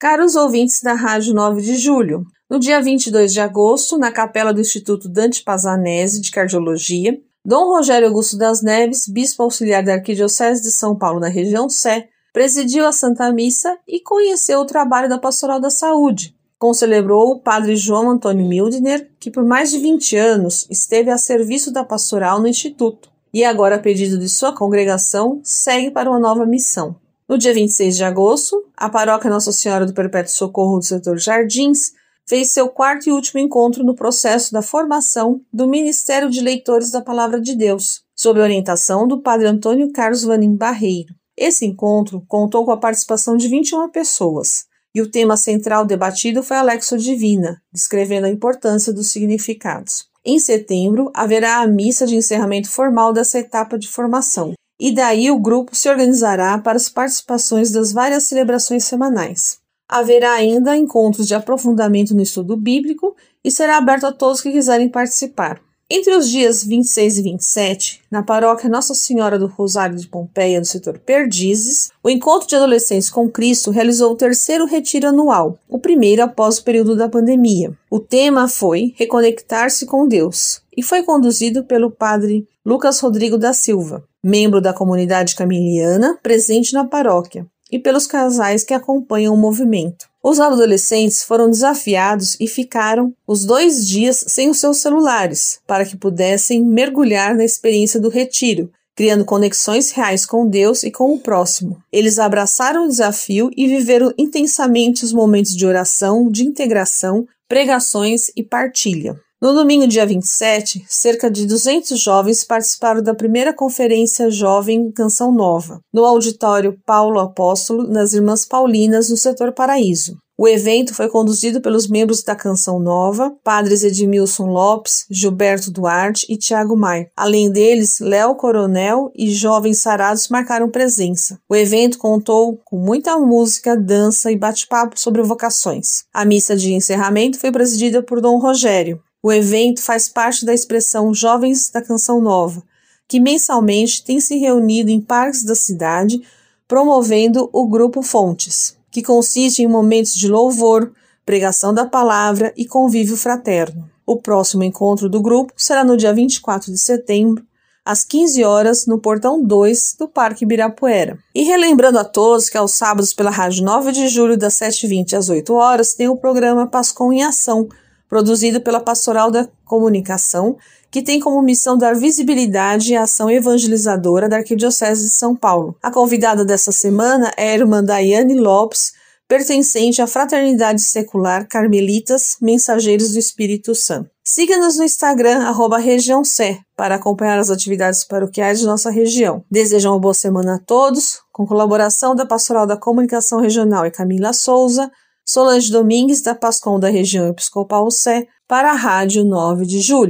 Caros ouvintes da Rádio 9 de Julho, no dia 22 de agosto, na capela do Instituto Dante Pazanese de Cardiologia, Dom Rogério Augusto das Neves, bispo auxiliar da Arquidiocese de São Paulo na região Sé, presidiu a Santa Missa e conheceu o trabalho da Pastoral da Saúde. Concelebrou o padre João Antônio Mildner, que por mais de 20 anos esteve a serviço da pastoral no Instituto e agora, a pedido de sua congregação, segue para uma nova missão. No dia 26 de agosto, a paróquia Nossa Senhora do Perpétuo Socorro do setor Jardins fez seu quarto e último encontro no processo da formação do Ministério de Leitores da Palavra de Deus, sob orientação do padre Antônio Carlos Vanim Barreiro. Esse encontro contou com a participação de 21 pessoas, e o tema central debatido foi a Lexo Divina, descrevendo a importância dos significados. Em setembro, haverá a missa de encerramento formal dessa etapa de formação, e daí o grupo se organizará para as participações das várias celebrações semanais. Haverá ainda encontros de aprofundamento no estudo bíblico e será aberto a todos que quiserem participar. Entre os dias 26 e 27, na paróquia Nossa Senhora do Rosário de Pompeia, no setor Perdizes, o Encontro de Adolescentes com Cristo realizou o terceiro retiro anual, o primeiro após o período da pandemia. O tema foi Reconectar-se com Deus e foi conduzido pelo padre Lucas Rodrigo da Silva, membro da comunidade camiliana presente na paróquia, e pelos casais que acompanham o movimento. Os adolescentes foram desafiados e ficaram os dois dias sem os seus celulares, para que pudessem mergulhar na experiência do retiro, criando conexões reais com Deus e com o próximo. Eles abraçaram o desafio e viveram intensamente os momentos de oração, de integração, pregações e partilha. No domingo, dia 27, cerca de 200 jovens participaram da primeira conferência Jovem Canção Nova, no auditório Paulo Apóstolo, nas Irmãs Paulinas, no setor Paraíso. O evento foi conduzido pelos membros da Canção Nova, padres Edmilson Lopes, Gilberto Duarte e Tiago Mai. Além deles, Léo Coronel e jovens sarados marcaram presença. O evento contou com muita música, dança e bate-papo sobre vocações. A missa de encerramento foi presidida por Dom Rogério, o evento faz parte da expressão Jovens da Canção Nova, que mensalmente tem se reunido em parques da cidade, promovendo o Grupo Fontes, que consiste em momentos de louvor, pregação da palavra e convívio fraterno. O próximo encontro do grupo será no dia 24 de setembro, às 15 horas, no portão 2 do Parque Ibirapuera. E relembrando a todos que aos sábados pela Rádio 9 de julho, das 7h20 às 8 horas, tem o programa Pascom em Ação, produzido pela Pastoral da Comunicação, que tem como missão dar visibilidade à ação evangelizadora da Arquidiocese de São Paulo. A convidada dessa semana é a irmã Daiane Lopes, pertencente à Fraternidade Secular Carmelitas Mensageiros do Espírito Santo. Siga-nos no Instagram, arroba região Sé, para acompanhar as atividades paroquiais de nossa região. Desejo uma boa semana a todos, com colaboração da Pastoral da Comunicação Regional e Camila Souza, Solange Domingues, da Pascom da região Episcopal Sé, para a Rádio 9 de Julho.